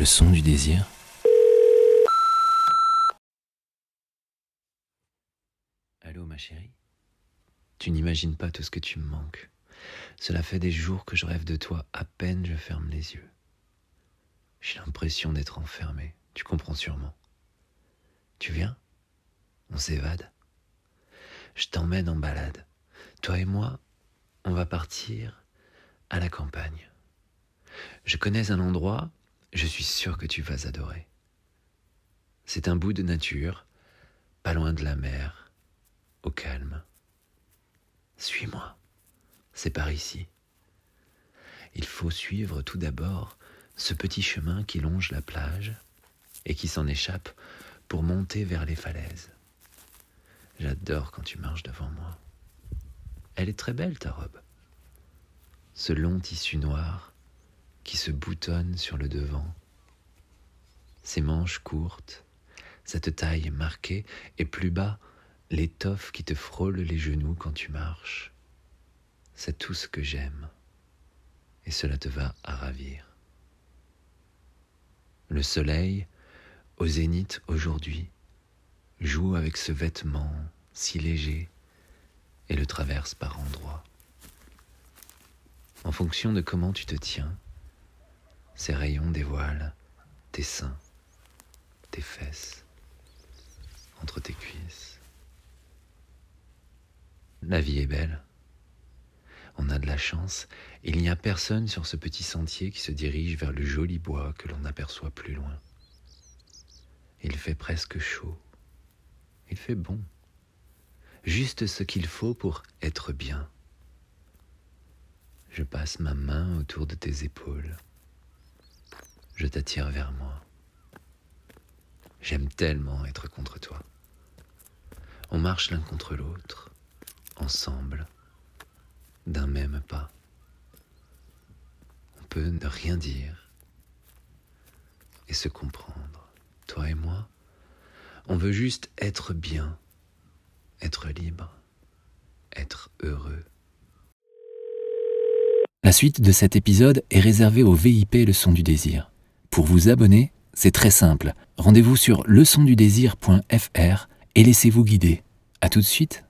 Le son du désir. Allô ma chérie Tu n'imagines pas tout ce que tu me manques. Cela fait des jours que je rêve de toi, à peine je ferme les yeux. J'ai l'impression d'être enfermé, tu comprends sûrement. Tu viens? On s'évade Je t'emmène en balade. Toi et moi, on va partir à la campagne. Je connais un endroit, je suis sûr que tu vas adorer. C'est un bout de nature, pas loin de la mer, au calme. Suis-moi, c'est par ici. Il faut suivre tout d'abord ce petit chemin qui longe la plage et qui s'en échappe pour monter vers les falaises. J'adore quand tu marches devant moi. Elle est très belle ta robe. Ce long tissu noir qui se boutonne sur le devant. Ses manches courtes, cette taille marquée et plus bas, l'étoffe qui te frôle les genoux quand tu marches. C'est tout ce que j'aime et cela te va à ravir. Le soleil, au zénith aujourd'hui, joue avec ce vêtement si léger et le traverse par endroits. En fonction de comment tu te tiens, ces rayons dévoilent tes seins, tes fesses, entre tes cuisses. La vie est belle. On a de la chance. Il n'y a personne sur ce petit sentier qui se dirige vers le joli bois que l'on aperçoit plus loin. Il fait presque chaud. Il fait bon. Juste ce qu'il faut pour être bien. Je passe ma main autour de tes épaules. Je t'attire vers moi. J'aime tellement être contre toi. On marche l'un contre l'autre, ensemble, d'un même pas. On peut ne rien dire et se comprendre, toi et moi. On veut juste être bien, être libre, être heureux. La suite de cet épisode est réservée au VIP Le Son du Désir. Pour vous abonner, c'est très simple. Rendez-vous sur leçondudésir.fr et laissez-vous guider. À tout de suite.